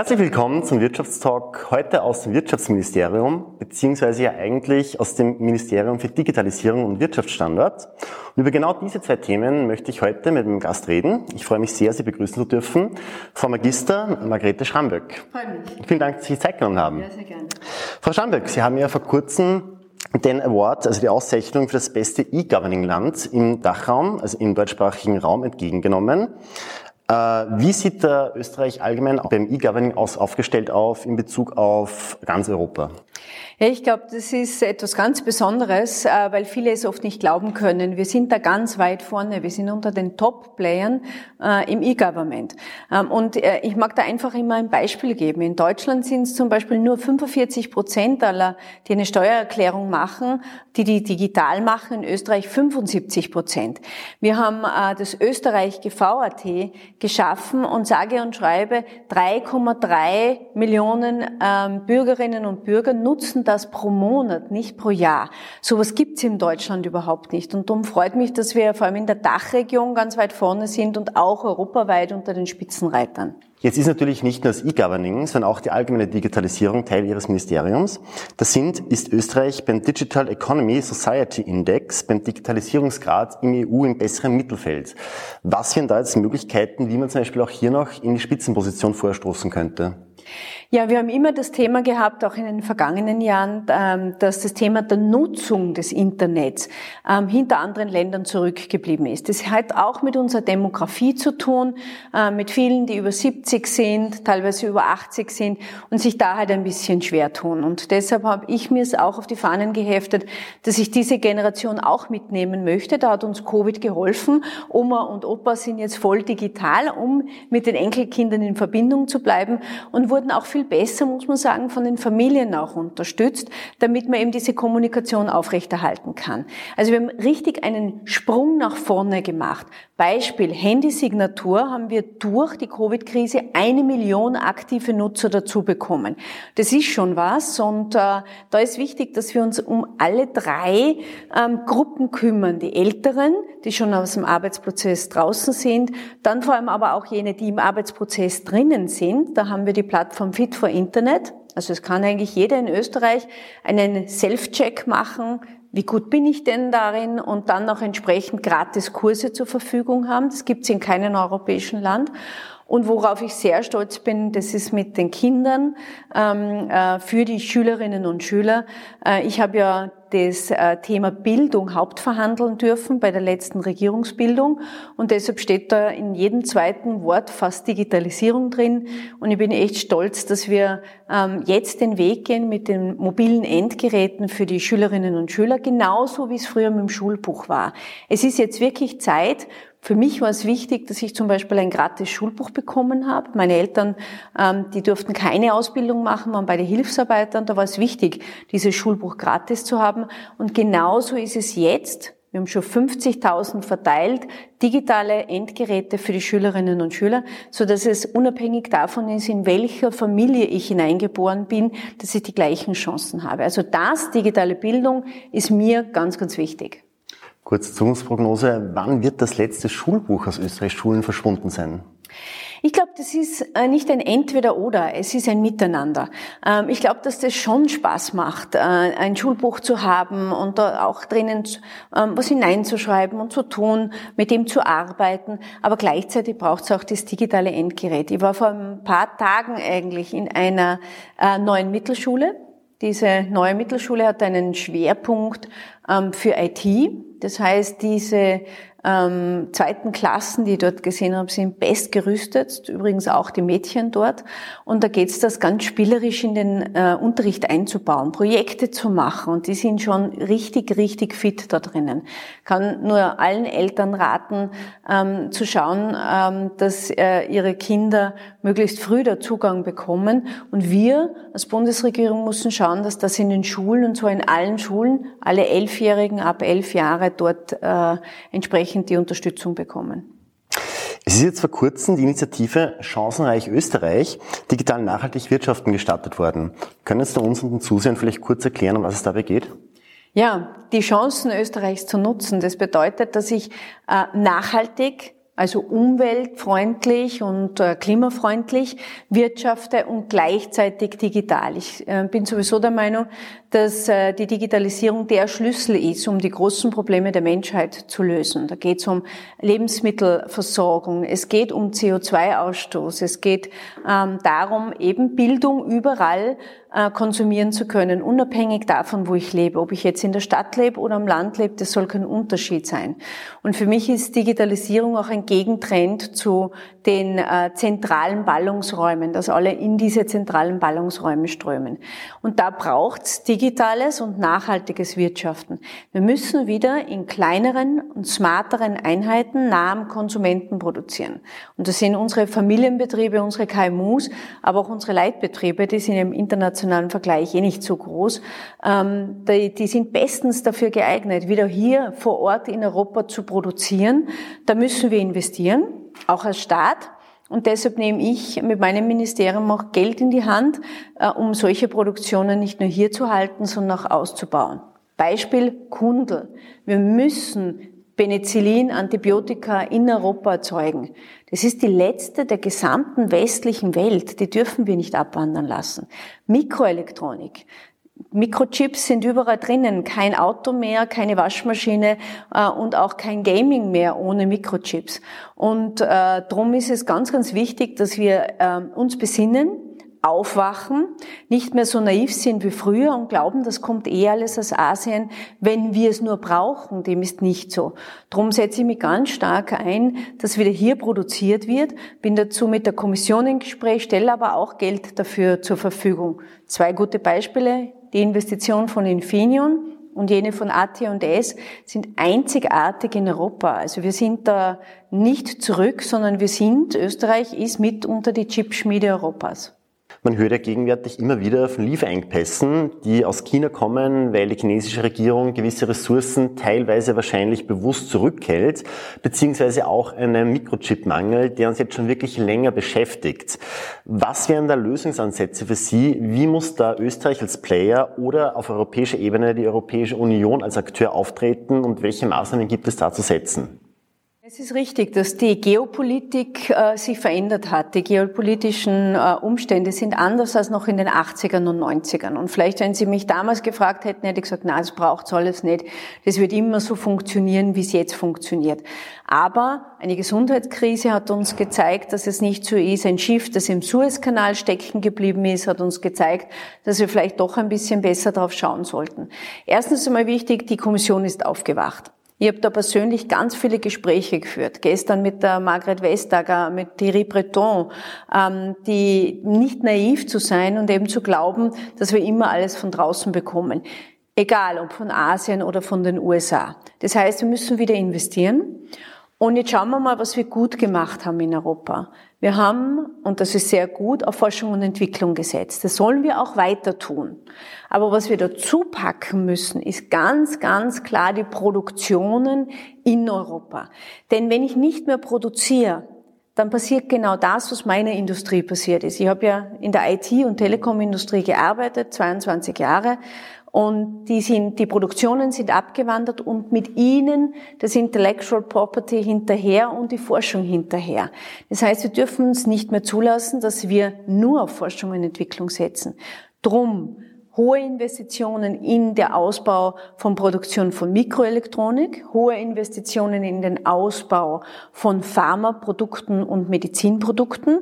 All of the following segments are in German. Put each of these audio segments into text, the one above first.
Herzlich willkommen zum Wirtschaftstalk, heute aus dem Wirtschaftsministerium, beziehungsweise ja eigentlich aus dem Ministerium für Digitalisierung und Wirtschaftsstandort. Und über genau diese zwei Themen möchte ich heute mit dem Gast reden. Ich freue mich sehr, Sie begrüßen zu dürfen. Frau Magister Margrethe Schamböck. Freue mich. Vielen Dank, dass Sie Zeit genommen haben. Ja, sehr gerne. Frau Schamböck, Sie haben ja vor kurzem den Award, also die Auszeichnung für das beste E-Governing-Land im Dachraum, also im deutschsprachigen Raum entgegengenommen. Äh, wie sieht der Österreich allgemein beim E-Governing aus aufgestellt auf in Bezug auf ganz Europa? Ja, ich glaube, das ist etwas ganz Besonderes, äh, weil viele es oft nicht glauben können. Wir sind da ganz weit vorne. Wir sind unter den Top-Playern äh, im E-Government. Ähm, und äh, ich mag da einfach immer ein Beispiel geben. In Deutschland sind es zum Beispiel nur 45 Prozent aller, die eine Steuererklärung machen, die die digital machen. In Österreich 75 Prozent. Wir haben das Österreich GVAT geschaffen und sage und schreibe 3,3 Millionen ähm, Bürgerinnen und Bürger nutzen das pro Monat, nicht pro Jahr. Sowas gibt's in Deutschland überhaupt nicht. Und darum freut mich, dass wir vor allem in der Dachregion ganz weit vorne sind und auch europaweit unter den Spitzenreitern. Jetzt ist natürlich nicht nur das E-Governing, sondern auch die allgemeine Digitalisierung Teil Ihres Ministeriums. Das sind, ist Österreich beim Digital Economy Society Index, beim Digitalisierungsgrad im EU im besseren Mittelfeld. Was wären da jetzt Möglichkeiten, wie man zum Beispiel auch hier noch in die Spitzenposition vorstoßen könnte? Ja, wir haben immer das Thema gehabt, auch in den vergangenen Jahren, ähm, dass das Thema der Nutzung des Internets ähm, hinter anderen Ländern zurückgeblieben ist. Das hat auch mit unserer Demografie zu tun, äh, mit vielen, die über 70 sind, teilweise über 80 sind und sich da halt ein bisschen schwer tun. Und deshalb habe ich mir es auch auf die Fahnen geheftet, dass ich diese Generation auch mitnehmen möchte. Da hat uns Covid geholfen. Oma und Opa sind jetzt voll digital, um mit den Enkelkindern in Verbindung zu bleiben und wurden auch viel besser, muss man sagen, von den Familien auch unterstützt, damit man eben diese Kommunikation aufrechterhalten kann. Also wir haben richtig einen Sprung nach vorne gemacht. Beispiel Handysignatur haben wir durch die Covid-Krise eine Million aktive Nutzer dazu bekommen. Das ist schon was und äh, da ist wichtig, dass wir uns um alle drei ähm, Gruppen kümmern. Die Älteren, die schon aus dem Arbeitsprozess draußen sind, dann vor allem aber auch jene, die im Arbeitsprozess drinnen sind. Da haben wir die Plattform Fit for Internet. Also es kann eigentlich jeder in Österreich einen Self-Check machen, wie gut bin ich denn darin und dann noch entsprechend gratis Kurse zur Verfügung haben. Das gibt es in keinem europäischen Land. Und worauf ich sehr stolz bin, das ist mit den Kindern ähm, äh, für die Schülerinnen und Schüler. Äh, ich habe ja das äh, Thema Bildung hauptverhandeln dürfen bei der letzten Regierungsbildung und deshalb steht da in jedem zweiten Wort fast Digitalisierung drin und ich bin echt stolz, dass wir ähm, jetzt den Weg gehen mit den mobilen Endgeräten für die Schülerinnen und Schüler, genauso wie es früher mit dem Schulbuch war. Es ist jetzt wirklich Zeit, für mich war es wichtig, dass ich zum Beispiel ein gratis Schulbuch bekommen habe. Meine Eltern, ähm, die durften keine Ausbildung machen, waren beide Hilfsarbeiter und da war es wichtig, dieses Schulbuch gratis zu haben. Und genauso ist es jetzt. Wir haben schon 50.000 verteilt, digitale Endgeräte für die Schülerinnen und Schüler, so dass es unabhängig davon ist, in welcher Familie ich hineingeboren bin, dass ich die gleichen Chancen habe. Also das, digitale Bildung, ist mir ganz, ganz wichtig. Kurze Zukunftsprognose. Wann wird das letzte Schulbuch aus Österreichs Schulen verschwunden sein? Ich glaube, das ist äh, nicht ein Entweder-Oder, es ist ein Miteinander. Ähm, ich glaube, dass das schon Spaß macht, äh, ein Schulbuch zu haben und da auch drinnen ähm, was hineinzuschreiben und zu tun, mit dem zu arbeiten. Aber gleichzeitig braucht es auch das digitale Endgerät. Ich war vor ein paar Tagen eigentlich in einer äh, neuen Mittelschule. Diese neue Mittelschule hat einen Schwerpunkt ähm, für IT. Das heißt, diese ähm, zweiten Klassen, die ich dort gesehen habe, sind bestgerüstet, übrigens auch die Mädchen dort. Und da geht es das ganz spielerisch in den äh, Unterricht einzubauen, Projekte zu machen. Und die sind schon richtig, richtig fit da drinnen. Kann nur allen Eltern raten, ähm, zu schauen, ähm, dass äh, ihre Kinder möglichst früh da Zugang bekommen. Und wir als Bundesregierung müssen schauen, dass das in den Schulen und zwar in allen Schulen, alle Elfjährigen ab elf Jahre dort äh, entsprechend entsprechend die Unterstützung bekommen. Es ist jetzt vor kurzem die Initiative Chancenreich Österreich digital nachhaltig wirtschaften gestartet worden. Können Sie uns und den Zusehern vielleicht kurz erklären, um was es dabei geht? Ja, die Chancen Österreichs zu nutzen, das bedeutet, dass ich äh, nachhaltig also umweltfreundlich und äh, klimafreundlich wirtschafte und gleichzeitig digital. Ich äh, bin sowieso der Meinung, dass äh, die Digitalisierung der Schlüssel ist, um die großen Probleme der Menschheit zu lösen. Da geht es um Lebensmittelversorgung, es geht um CO2-Ausstoß, es geht ähm, darum, eben Bildung überall äh, konsumieren zu können, unabhängig davon, wo ich lebe. Ob ich jetzt in der Stadt lebe oder am Land lebe, das soll kein Unterschied sein. Und für mich ist Digitalisierung auch ein Gegentrend zu den äh, zentralen Ballungsräumen, dass alle in diese zentralen Ballungsräume strömen. Und da braucht's digitales und nachhaltiges Wirtschaften. Wir müssen wieder in kleineren und smarteren Einheiten nah am Konsumenten produzieren. Und das sind unsere Familienbetriebe, unsere KMUs, aber auch unsere Leitbetriebe, die sind im internationalen Vergleich eh nicht so groß. Ähm, die sind bestens dafür geeignet, wieder hier vor Ort in Europa zu produzieren. Da müssen wir investieren, auch als Staat. Und deshalb nehme ich mit meinem Ministerium auch Geld in die Hand, äh, um solche Produktionen nicht nur hier zu halten, sondern auch auszubauen. Beispiel Kundel. Wir müssen Penicillin, Antibiotika in Europa erzeugen. Das ist die letzte der gesamten westlichen Welt. Die dürfen wir nicht abwandern lassen. Mikroelektronik. Mikrochips sind überall drinnen. Kein Auto mehr, keine Waschmaschine äh, und auch kein Gaming mehr ohne Mikrochips. Und äh, darum ist es ganz, ganz wichtig, dass wir äh, uns besinnen, aufwachen, nicht mehr so naiv sind wie früher und glauben, das kommt eh alles aus Asien, wenn wir es nur brauchen. Dem ist nicht so. Darum setze ich mich ganz stark ein, dass wieder hier produziert wird. Bin dazu mit der Kommission im Gespräch, stelle aber auch Geld dafür zur Verfügung. Zwei gute Beispiele. Die Investition von Infineon und jene von AT&S sind einzigartig in Europa. Also wir sind da nicht zurück, sondern wir sind, Österreich ist mit unter die Chipschmiede Europas. Man hört ja gegenwärtig immer wieder von Lieferengpässen, die aus China kommen, weil die chinesische Regierung gewisse Ressourcen teilweise wahrscheinlich bewusst zurückhält, beziehungsweise auch einen Mikrochipmangel, der uns jetzt schon wirklich länger beschäftigt. Was wären da Lösungsansätze für Sie? Wie muss da Österreich als Player oder auf europäischer Ebene die Europäische Union als Akteur auftreten und welche Maßnahmen gibt es da zu setzen? Es ist richtig, dass die Geopolitik äh, sich verändert hat. Die geopolitischen äh, Umstände sind anders als noch in den 80ern und 90ern. Und vielleicht, wenn Sie mich damals gefragt hätten, hätte ich gesagt, nein, es braucht es alles nicht. Das wird immer so funktionieren, wie es jetzt funktioniert. Aber eine Gesundheitskrise hat uns gezeigt, dass es nicht so ist. Ein Schiff, das im Suezkanal stecken geblieben ist, hat uns gezeigt, dass wir vielleicht doch ein bisschen besser drauf schauen sollten. Erstens einmal wichtig, die Kommission ist aufgewacht. Ich habe da persönlich ganz viele Gespräche geführt. Gestern mit der Margret Vestager, mit Thierry Breton, ähm, die nicht naiv zu sein und eben zu glauben, dass wir immer alles von draußen bekommen. Egal, ob von Asien oder von den USA. Das heißt, wir müssen wieder investieren. Und jetzt schauen wir mal, was wir gut gemacht haben in Europa. Wir haben, und das ist sehr gut, auf Forschung und Entwicklung gesetzt. Das sollen wir auch weiter tun. Aber was wir dazu packen müssen, ist ganz, ganz klar die Produktionen in Europa. Denn wenn ich nicht mehr produziere, dann passiert genau das, was meiner Industrie passiert ist. Ich habe ja in der IT- und Telekomindustrie gearbeitet, 22 Jahre, und die, sind, die Produktionen sind abgewandert und mit ihnen das Intellectual Property hinterher und die Forschung hinterher. Das heißt, wir dürfen uns nicht mehr zulassen, dass wir nur auf Forschung und Entwicklung setzen. Drum hohe Investitionen in der Ausbau von Produktion von Mikroelektronik, hohe Investitionen in den Ausbau von Pharmaprodukten und Medizinprodukten.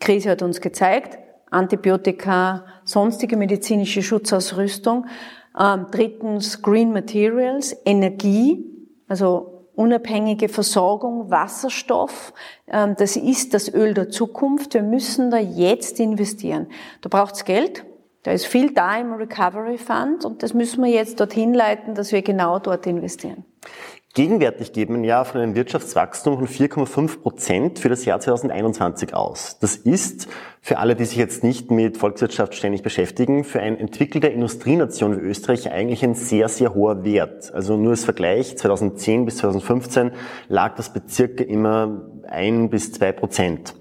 Krise hat uns gezeigt, Antibiotika, sonstige medizinische Schutzausrüstung. Ähm, drittens Green Materials, Energie, also unabhängige Versorgung, Wasserstoff. Ähm, das ist das Öl der Zukunft. Wir müssen da jetzt investieren. Da braucht's Geld. Da ist viel da im Recovery Fund und das müssen wir jetzt dorthin leiten, dass wir genau dort investieren. Gegenwärtig geht man ja von einem Wirtschaftswachstum von 4,5 Prozent für das Jahr 2021 aus. Das ist, für alle, die sich jetzt nicht mit Volkswirtschaft ständig beschäftigen, für eine entwickelte Industrienation wie Österreich eigentlich ein sehr, sehr hoher Wert. Also nur als Vergleich, 2010 bis 2015 lag das bei circa immer ein bis zwei Prozent.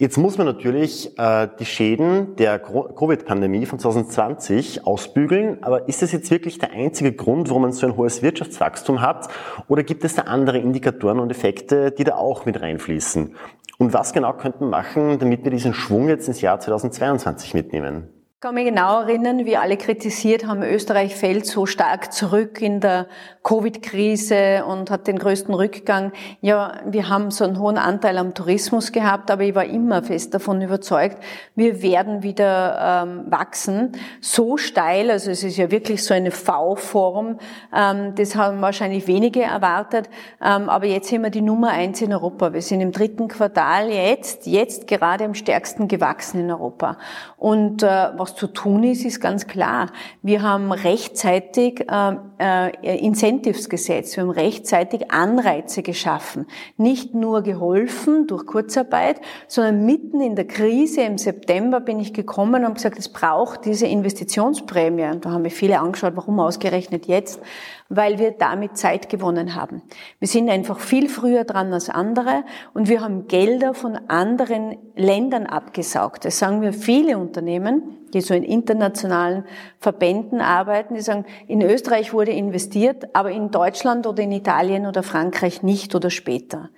Jetzt muss man natürlich äh, die Schäden der Covid-Pandemie von 2020 ausbügeln, aber ist das jetzt wirklich der einzige Grund, warum man so ein hohes Wirtschaftswachstum hat? Oder gibt es da andere Indikatoren und Effekte, die da auch mit reinfließen? Und was genau könnten wir machen, damit wir diesen Schwung jetzt ins Jahr 2022 mitnehmen? Ich kann mich genau erinnern, wie alle kritisiert haben, Österreich fällt so stark zurück in der Covid-Krise und hat den größten Rückgang. Ja, wir haben so einen hohen Anteil am Tourismus gehabt, aber ich war immer fest davon überzeugt, wir werden wieder ähm, wachsen. So steil, also es ist ja wirklich so eine V-Form, ähm, das haben wahrscheinlich wenige erwartet, ähm, aber jetzt sind wir die Nummer eins in Europa. Wir sind im dritten Quartal jetzt, jetzt gerade am stärksten gewachsen in Europa. Und äh, was zu tun ist, ist ganz klar. Wir haben rechtzeitig äh, äh, Incentives gesetzt, wir haben rechtzeitig Anreize geschaffen. Nicht nur geholfen durch Kurzarbeit, sondern mitten in der Krise im September bin ich gekommen und gesagt, es braucht diese Investitionsprämie. Und da haben wir viele angeschaut, warum ausgerechnet jetzt? weil wir damit Zeit gewonnen haben. Wir sind einfach viel früher dran als andere und wir haben Gelder von anderen Ländern abgesaugt. Das sagen wir viele Unternehmen, die so in internationalen Verbänden arbeiten, die sagen, in Österreich wurde investiert, aber in Deutschland oder in Italien oder Frankreich nicht oder später.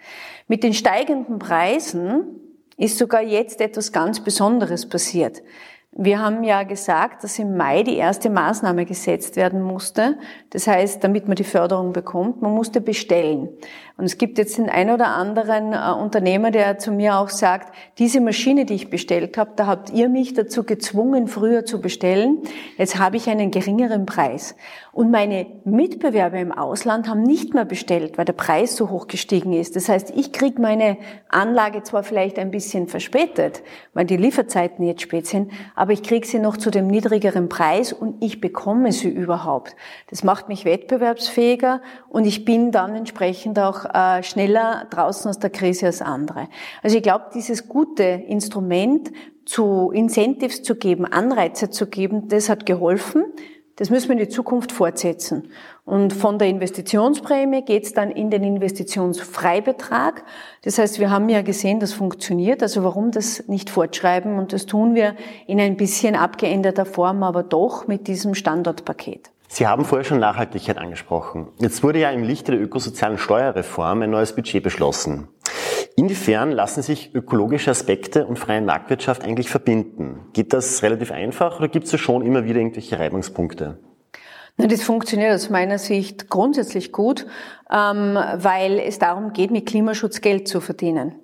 Mit den steigenden Preisen ist sogar jetzt etwas ganz Besonderes passiert. Wir haben ja gesagt, dass im Mai die erste Maßnahme gesetzt werden musste. Das heißt, damit man die Förderung bekommt, man musste bestellen. Und es gibt jetzt den ein oder anderen äh, Unternehmer, der zu mir auch sagt, diese Maschine, die ich bestellt habe, da habt ihr mich dazu gezwungen, früher zu bestellen. Jetzt habe ich einen geringeren Preis. Und meine Mitbewerber im Ausland haben nicht mehr bestellt, weil der Preis so hoch gestiegen ist. Das heißt, ich kriege meine Anlage zwar vielleicht ein bisschen verspätet, weil die Lieferzeiten jetzt spät sind, aber ich kriege sie noch zu dem niedrigeren Preis und ich bekomme sie überhaupt. Das macht mich wettbewerbsfähiger und ich bin dann entsprechend auch äh, schneller draußen aus der Krise als andere. Also ich glaube, dieses gute Instrument zu Incentives zu geben, Anreize zu geben, das hat geholfen. Das müssen wir in die Zukunft fortsetzen. Und von der Investitionsprämie geht es dann in den Investitionsfreibetrag. Das heißt, wir haben ja gesehen, das funktioniert. Also warum das nicht fortschreiben? Und das tun wir in ein bisschen abgeänderter Form, aber doch mit diesem Standortpaket. Sie haben vorher schon Nachhaltigkeit angesprochen. Jetzt wurde ja im Lichte der ökosozialen Steuerreform ein neues Budget beschlossen. Inwiefern lassen sich ökologische Aspekte und freie Marktwirtschaft eigentlich verbinden? Geht das relativ einfach oder gibt es schon immer wieder irgendwelche Reibungspunkte? Das funktioniert aus meiner Sicht grundsätzlich gut, ähm, weil es darum geht, mit Klimaschutz Geld zu verdienen.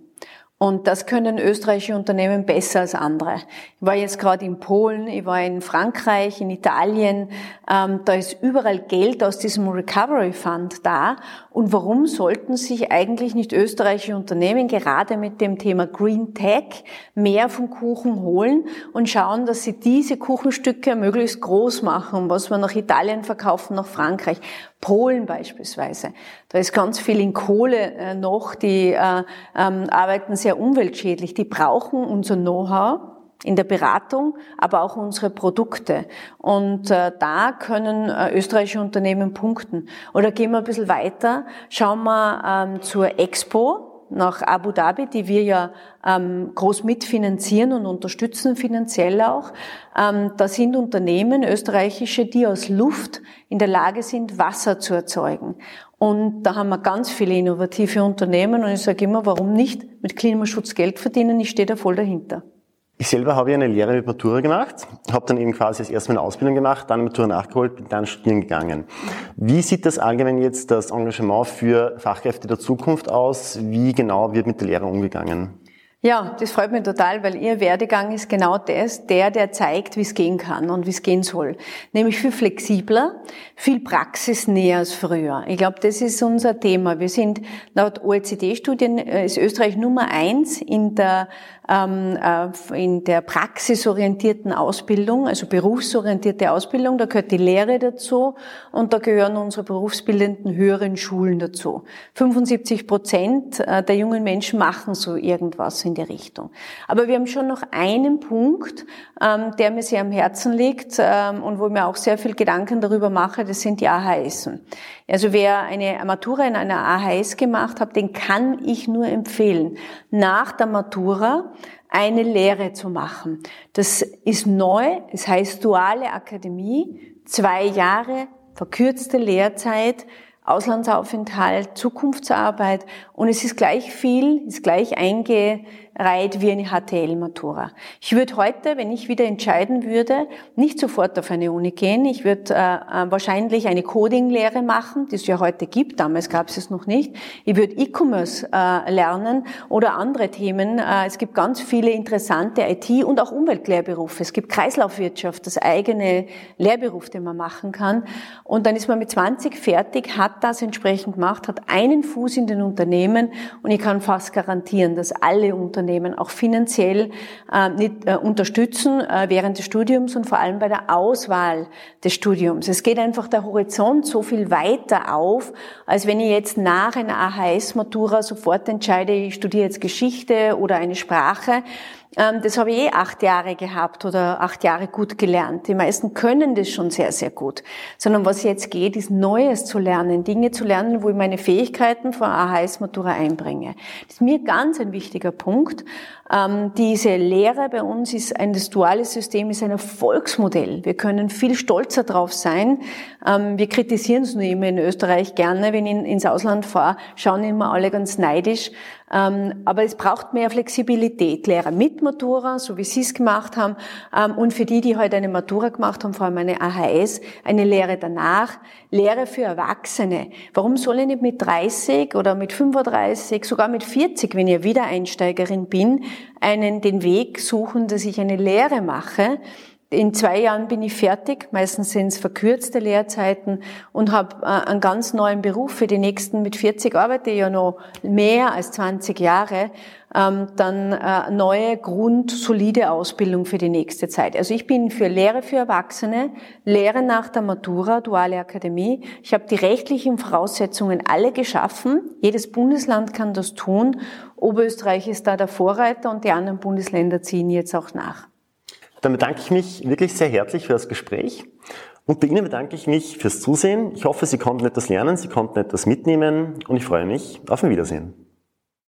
Und das können österreichische Unternehmen besser als andere. Ich war jetzt gerade in Polen, ich war in Frankreich, in Italien. Ähm, da ist überall Geld aus diesem Recovery Fund da. Und warum sollten sich eigentlich nicht österreichische Unternehmen gerade mit dem Thema Green Tech mehr vom Kuchen holen und schauen, dass sie diese Kuchenstücke möglichst groß machen, was wir nach Italien verkaufen, nach Frankreich. Polen beispielsweise. Da ist ganz viel in Kohle äh, noch, die äh, ähm, arbeiten sehr umweltschädlich. Die brauchen unser Know-how in der Beratung, aber auch unsere Produkte. Und äh, da können äh, österreichische Unternehmen punkten. Oder gehen wir ein bisschen weiter, schauen wir ähm, zur Expo nach Abu Dhabi, die wir ja ähm, groß mitfinanzieren und unterstützen finanziell auch. Ähm, da sind Unternehmen, österreichische, die aus Luft in der Lage sind, Wasser zu erzeugen. Und da haben wir ganz viele innovative Unternehmen und ich sage immer, warum nicht mit Klimaschutz Geld verdienen? Ich stehe da voll dahinter. Ich selber habe ja eine Lehre mit Matura gemacht, habe dann eben quasi als erstes eine Ausbildung gemacht, dann Matura nachgeholt, bin dann studieren gegangen. Wie sieht das allgemein jetzt das Engagement für Fachkräfte der Zukunft aus? Wie genau wird mit der Lehre umgegangen? Ja, das freut mich total, weil Ihr Werdegang ist genau das, der, der zeigt, wie es gehen kann und wie es gehen soll. Nämlich viel flexibler, viel praxisnäher als früher. Ich glaube, das ist unser Thema. Wir sind laut OECD-Studien äh, ist Österreich Nummer eins in der in der praxisorientierten Ausbildung, also berufsorientierte Ausbildung. Da gehört die Lehre dazu und da gehören unsere berufsbildenden höheren Schulen dazu. 75 Prozent äh, der jungen Menschen machen so irgendwas in die Richtung. Aber wir haben schon noch einen Punkt, ähm, der mir sehr am Herzen liegt ähm, und wo ich mir auch sehr viel Gedanken darüber mache, das sind die AHS. Also wer eine Matura in einer AHS gemacht hat, den kann ich nur empfehlen, nach der Matura eine Lehre zu machen. Das ist neu, es heißt duale Akademie, zwei Jahre, verkürzte Lehrzeit, Auslandsaufenthalt, Zukunftsarbeit und es ist gleich viel, ist gleich eingereiht wie eine HTL-Matura. Ich würde heute, wenn ich wieder entscheiden würde, nicht sofort auf eine Uni gehen. Ich würde äh, äh, wahrscheinlich eine Coding-Lehre machen, die es ja heute gibt. Damals gab es es noch nicht. Ich würde E-Commerce äh, lernen oder andere Themen. Äh, es gibt ganz viele interessante IT- und auch Umweltlehrberufe. Es gibt Kreislaufwirtschaft, das eigene Lehrberuf, den man machen kann. Und dann ist man mit 20 fertig, hat das entsprechend gemacht, hat einen Fuß in den Unternehmen und ich kann fast garantieren, dass alle Unternehmen auch finanziell äh, äh, unterstützen äh, während des Studiums und vor allem bei der Auswahl des Studiums. Es geht einfach der Horizont so viel weiter auf, als wenn ich jetzt nach einer AHS-Matura sofort entscheide, ich studiere jetzt Geschichte oder eine Sprache. Ähm, das habe ich eh acht Jahre gehabt oder acht Jahre gut gelernt. Die meisten können das schon sehr, sehr gut. Sondern was jetzt geht, ist Neues zu lernen, Dinge zu lernen, wo ich meine Fähigkeiten von AHS-Matura einbringe. Das ist mir ganz ein wichtiger Punkt. Ähm, diese Lehre bei uns ist ein, das duale System ist ein Erfolgsmodell. Wir können viel stolzer drauf sein. Ähm, wir kritisieren es nur immer in Österreich gerne, wenn ich ins Ausland fahre, schauen immer alle ganz neidisch. Ähm, aber es braucht mehr Flexibilität. Lehrer mit Matura, so wie Sie es gemacht haben, ähm, und für die, die heute eine Matura gemacht haben, vor allem eine AHS, eine Lehre danach, Lehre für Erwachsene. Warum soll ich nicht mit 30 oder mit 35, sogar mit 40, wenn ich Wiedereinsteigerin bin, einen, den Weg suchen, dass ich eine Lehre mache? In zwei Jahren bin ich fertig, meistens sind es verkürzte Lehrzeiten und habe äh, einen ganz neuen Beruf für die nächsten, mit 40 arbeite ich ja noch mehr als 20 Jahre, ähm, dann äh, neue, grundsolide Ausbildung für die nächste Zeit. Also ich bin für Lehre für Erwachsene, Lehre nach der Matura, duale Akademie. Ich habe die rechtlichen Voraussetzungen alle geschaffen. Jedes Bundesland kann das tun. Oberösterreich ist da der Vorreiter und die anderen Bundesländer ziehen jetzt auch nach. Dann bedanke ich mich wirklich sehr herzlich für das Gespräch. Und bei Ihnen bedanke ich mich fürs Zusehen. Ich hoffe, Sie konnten etwas lernen, Sie konnten etwas mitnehmen und ich freue mich auf ein Wiedersehen.